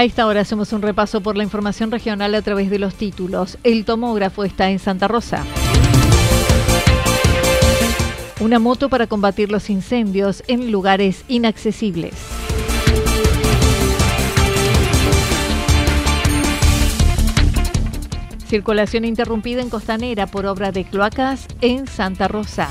A esta hora hacemos un repaso por la información regional a través de los títulos. El tomógrafo está en Santa Rosa. Una moto para combatir los incendios en lugares inaccesibles. Circulación interrumpida en Costanera por obra de cloacas en Santa Rosa.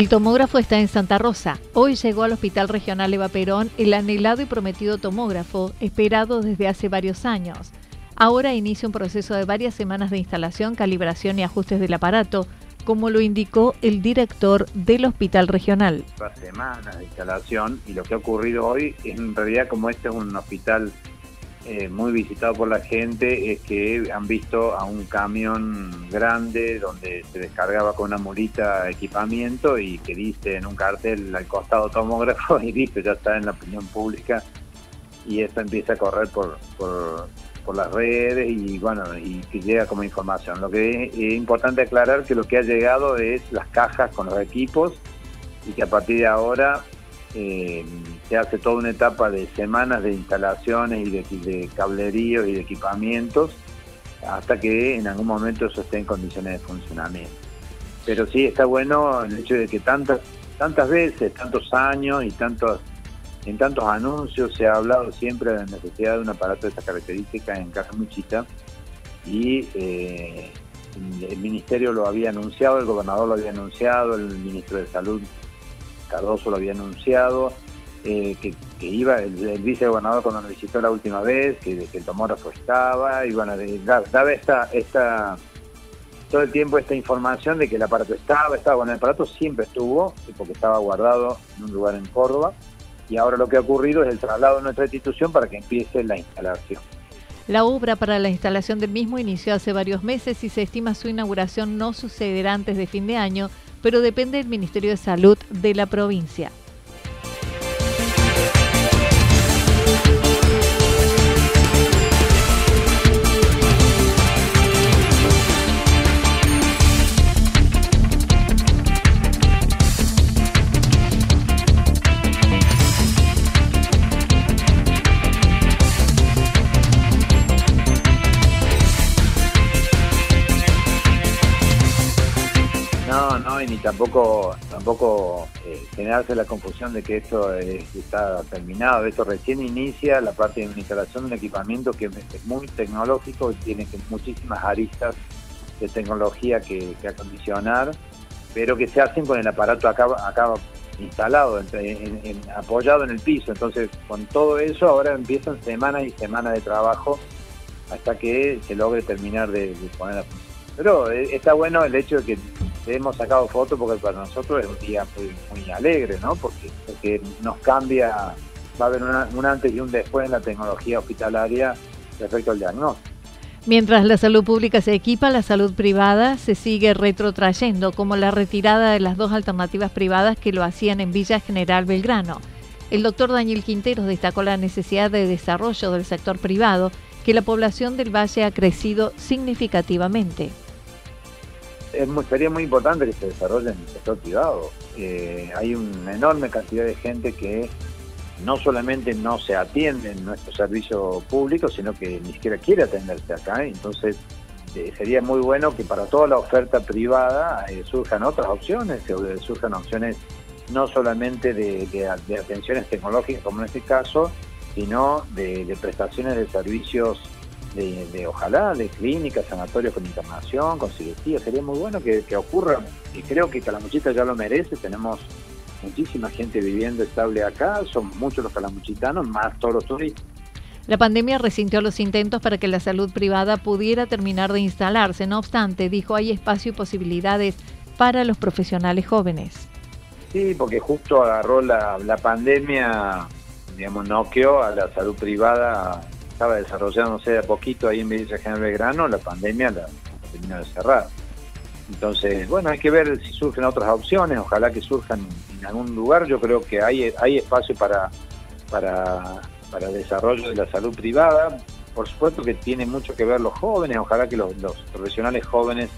El tomógrafo está en Santa Rosa. Hoy llegó al Hospital Regional Eva Perón el anhelado y prometido tomógrafo, esperado desde hace varios años. Ahora inicia un proceso de varias semanas de instalación, calibración y ajustes del aparato, como lo indicó el director del Hospital Regional. Semanas de instalación y lo que ha ocurrido hoy, en realidad como este es un hospital eh, muy visitado por la gente es que han visto a un camión grande donde se descargaba con una mulita equipamiento y que dice en un cartel al costado tomógrafo y listo, ya está en la opinión pública y esto empieza a correr por, por, las redes y bueno, y que llega como información. Lo que es, es importante aclarar que lo que ha llegado es las cajas con los equipos y que a partir de ahora eh, se hace toda una etapa de semanas de instalaciones y de, de cableríos y de equipamientos hasta que en algún momento eso esté en condiciones de funcionamiento. Pero sí está bueno el hecho de que tantas tantas veces, tantos años y tantos en tantos anuncios se ha hablado siempre de la necesidad de un aparato de esta característica en Casa Muchita y eh, el ministerio lo había anunciado, el gobernador lo había anunciado, el ministro de Salud Cardoso lo había anunciado, eh, que, iba el, vicegobernador cuando nos visitó la última vez, que, el tomógrafo estaba, y bueno, daba esta, esta, todo el tiempo esta información de que el aparato estaba, estaba, bueno, el aparato siempre estuvo, porque estaba guardado en un lugar en Córdoba, y ahora lo que ha ocurrido es el traslado de nuestra institución para que empiece la instalación. La obra para la instalación del mismo inició hace varios meses y se estima su inauguración no sucederá antes de fin de año, pero depende del Ministerio de Salud de la provincia. Tampoco tampoco eh, generarse la confusión de que esto está terminado. Esto recién inicia la parte de una instalación de un equipamiento que es muy tecnológico y tiene muchísimas aristas de tecnología que, acondicionar, pero que se hacen con el aparato acá, instalado, apoyado en el piso. Entonces, con todo eso ahora empiezan semanas y semanas de trabajo hasta que se logre terminar de, poner la función. Pero eh, está bueno el hecho de que hemos sacado fotos porque para nosotros es un día muy, alegre, ¿no? Porque, porque nos cambia, va a haber un antes y un después en la tecnología hospitalaria respecto al diagnóstico. Mientras la salud pública se equipa, la salud privada se sigue retrotrayendo, como la retirada de las dos alternativas privadas que lo hacían en Villa General Belgrano. El doctor Daniel Quinteros destacó la necesidad de desarrollo del sector privado, que la población del valle ha crecido significativamente. Es sería muy importante que se desarrolle en el sector privado. Eh, hay una enorme cantidad de gente que no solamente no se atiende en nuestro servicio público, sino que ni siquiera quiere atenderse acá. Entonces, eh, sería muy bueno que para toda la oferta privada eh, surjan otras opciones, que surjan opciones no solamente de, atenciones tecnológicas como en este caso, sino de, prestaciones de servicios de, ojalá, de clínicas, sanatorios con internación, con cirugía. Sería muy bueno que, que ocurra y creo que Calamuchita ya lo merece. Tenemos muchísima gente viviendo estable acá, son muchos los calamuchitanos, más todos los turistas. La pandemia resintió los intentos para que la salud privada pudiera terminar de instalarse. No obstante, dijo, hay espacio y posibilidades para los profesionales jóvenes. Sí, porque justo agarró la, la pandemia, digamos, noqueó a la salud privada, estaba desarrollándose de a poquito ahí en Villa General Belgrano, la pandemia la terminó de cerrar. Entonces, bueno, hay que ver si surgen otras opciones, ojalá que surjan en algún lugar. Yo creo que hay, hay espacio para, para, para desarrollo de la salud privada. Por supuesto que tiene mucho que ver los jóvenes, ojalá que los, profesionales jóvenes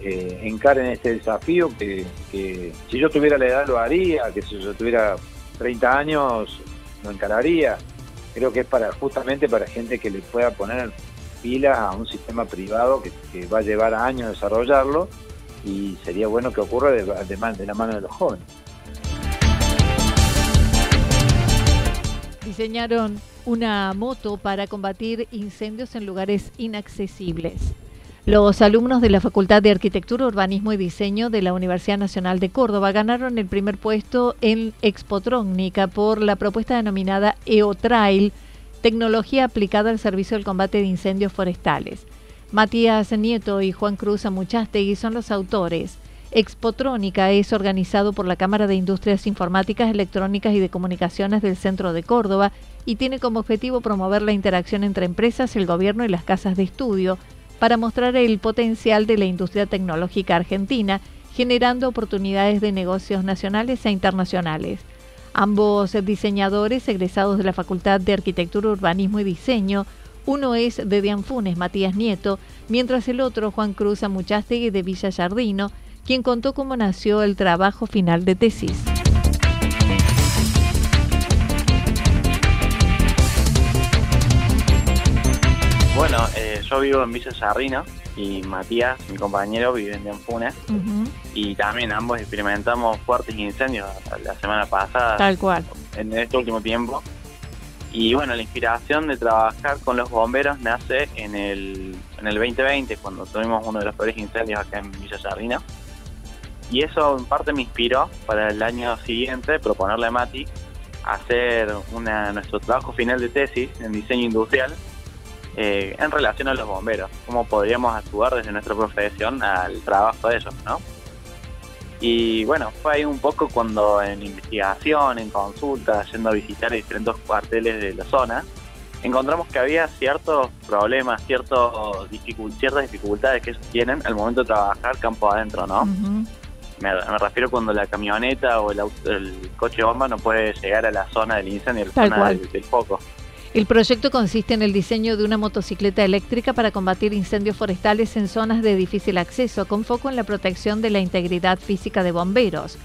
eh, encaren este desafío, que, si yo tuviera la edad lo haría, que si yo tuviera 30 años lo encararía. Creo que es para justamente para gente que le pueda poner pilas a un sistema privado que, va a llevar años desarrollarlo y sería bueno que ocurra de, de, la mano de los jóvenes. Diseñaron una moto para combatir incendios en lugares inaccesibles. Los alumnos de la Facultad de Arquitectura, Urbanismo y Diseño de la Universidad Nacional de Córdoba ganaron el primer puesto en Expotrónica por la propuesta denominada EOTrail tecnología aplicada al servicio del combate de incendios forestales. Matías Nieto y Juan Cruz Amuchastegui son los autores. Expotrónica es organizado por la Cámara de Industrias Informáticas, Electrónicas y de Comunicaciones del Centro de Córdoba y tiene como objetivo promover la interacción entre empresas, el gobierno y las casas de estudio para mostrar el potencial de la industria tecnológica argentina, generando oportunidades de negocios nacionales e internacionales. Ambos diseñadores egresados de la Facultad de Arquitectura, Urbanismo y Diseño, uno es de Dianfunes, Matías Nieto, mientras el otro, Juan Cruz Amuchastegui de Villa Jardino, quien contó cómo nació el trabajo final de tesis. Bueno, eh, yo vivo en Villa Jardino y Matías, mi compañero, vive en Dianfunes y también ambos experimentamos fuertes incendios la semana pasada. Tal cual. En este último tiempo. Y bueno, la inspiración de trabajar con los bomberos nace en el, en el 2020, cuando tuvimos uno de los peores incendios acá en Villa Sardina. Y eso en parte me inspiró para el año siguiente proponerle a Mati hacer una, nuestro trabajo final de tesis en diseño industrial eh, en relación a los bomberos, cómo podríamos actuar desde nuestra profesión al trabajo de ellos, ¿no? Y bueno, fue ahí un poco cuando en investigación, en consulta, yendo a visitar diferentes cuarteles de la zona, encontramos que había ciertos problemas, ciertos ciertas dificultades que ellos tienen al momento de trabajar campo adentro, ¿no? me, refiero cuando la camioneta o el, el, coche bomba no puede llegar a la zona del incendio, a la zona del foco. El proyecto consiste en el diseño de una motocicleta eléctrica para combatir incendios forestales en zonas de difícil acceso, con foco en la protección de la integridad física de bomberos.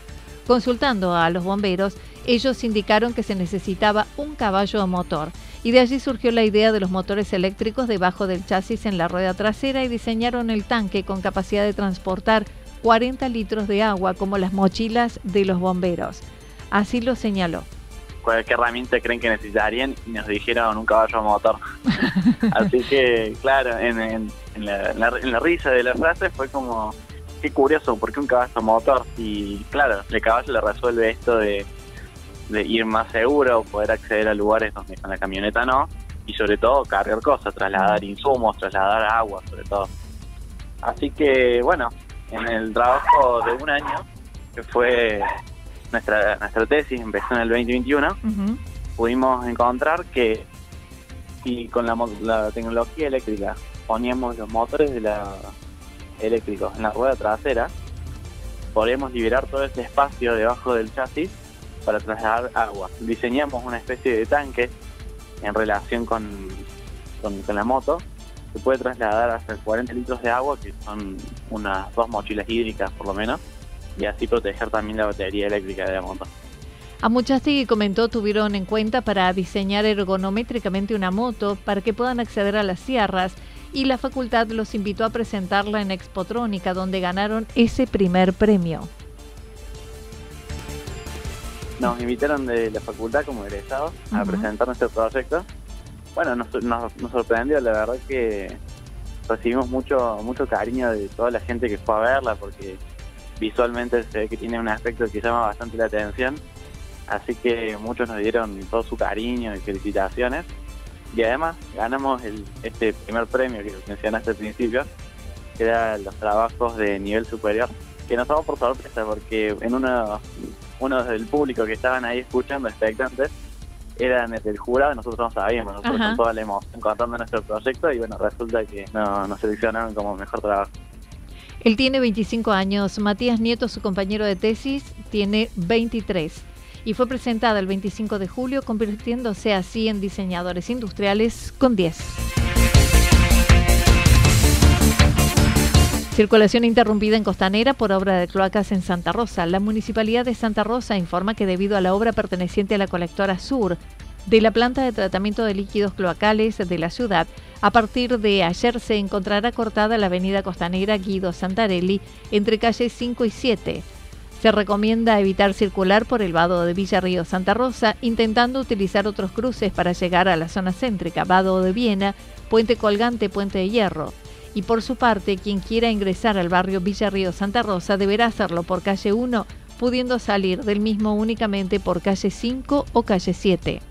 Consultando a los bomberos, ellos indicaron que se necesitaba un caballo o motor, y de allí surgió la idea de los motores eléctricos debajo del chasis en la rueda trasera y diseñaron el tanque con capacidad de transportar 40 litros de agua como las mochilas de los bomberos. Así lo señaló qué herramienta creen que necesitarían y nos dijeron un caballo motor. Así que, claro, en, la, risa de la frase fue como, qué curioso, ¿por qué un caballo motor? Y claro, el caballo le resuelve esto de, ir más seguro, poder acceder a lugares donde con la camioneta no, y sobre todo cargar cosas, trasladar insumos, trasladar agua, sobre todo. Así que, bueno, en el trabajo de un año, que fue nuestra, nuestra tesis, empezó en el 2021, pudimos encontrar que si con la, la tecnología eléctrica poníamos los motores de la eléctricos en la rueda trasera, podríamos liberar todo ese espacio debajo del chasis para trasladar agua. Diseñamos una especie de tanque en relación con, con, la moto que puede trasladar hasta 40 litros de agua, que son unas dos mochilas hídricas por lo menos, y así proteger también la batería eléctrica de la moto. A Muchasti comentó tuvieron en cuenta para diseñar ergonométricamente una moto para que puedan acceder a las sierras y la facultad los invitó a presentarla en Expotrónica, donde ganaron ese primer premio. Nos invitaron de la facultad como egresados a presentar nuestro proyecto. Bueno, nos, sorprendió, la verdad que recibimos mucho mucho cariño de toda la gente que fue a verla, porque visualmente se ve que tiene un aspecto que llama bastante la atención. Así que muchos nos dieron todo su cariño y felicitaciones y además ganamos el, este primer premio que mencionaste al principio, que era los trabajos de nivel superior, que nos tomó por sorpresa porque en uno, uno del público que estaban ahí escuchando, expectantes, eran el jurado, nosotros no sabíamos, nosotros con toda la emoción contando nuestro proyecto y bueno, resulta que no, nos seleccionaron como mejor trabajo. Él tiene 25 años, Matías Nieto, su compañero de tesis, tiene 23 y fue presentada el 25 de julio, convirtiéndose así en diseñadores industriales con 10. Circulación interrumpida en Costanera por obra de cloacas en Santa Rosa. La Municipalidad de Santa Rosa informa que debido a la obra perteneciente a la colectora sur de la planta de tratamiento de líquidos cloacales de la ciudad, a partir de ayer se encontrará cortada la avenida Costanera Guido Santarelli entre calles 5 y 7 se recomienda evitar circular por el vado de Villa Río Santa Rosa, intentando utilizar otros cruces para llegar a la zona céntrica, vado de Viena, Puente Colgante, Puente de Hierro. Y por su parte, quien quiera ingresar al barrio Villa Río Santa Rosa deberá hacerlo por calle 1, pudiendo salir del mismo únicamente por calle 5 o calle 7.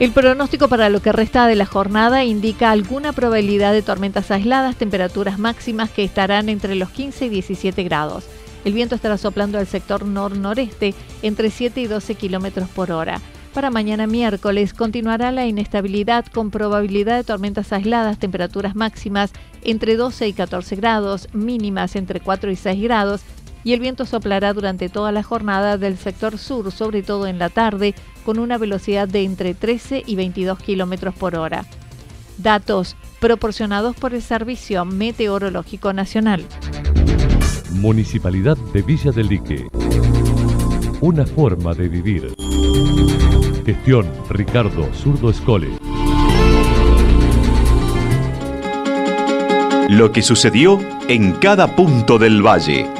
El pronóstico para lo que resta de la jornada indica alguna probabilidad de tormentas aisladas, temperaturas máximas que estarán entre los 15 y 17 grados. El viento estará soplando al sector nor-noreste entre 7 y 12 kilómetros por hora. Para mañana miércoles continuará la inestabilidad con probabilidad de tormentas aisladas, temperaturas máximas entre 12 y 14 grados, mínimas entre 4 y 6 grados y el viento soplará durante toda la jornada del sector sur, sobre todo en la tarde, con una velocidad de entre 13 y 22 kilómetros por hora. Datos proporcionados por el Servicio Meteorológico Nacional. Municipalidad de Villa del Lique. Una forma de vivir. Gestión Ricardo Zurdo Escole. Lo que sucedió en cada punto del valle.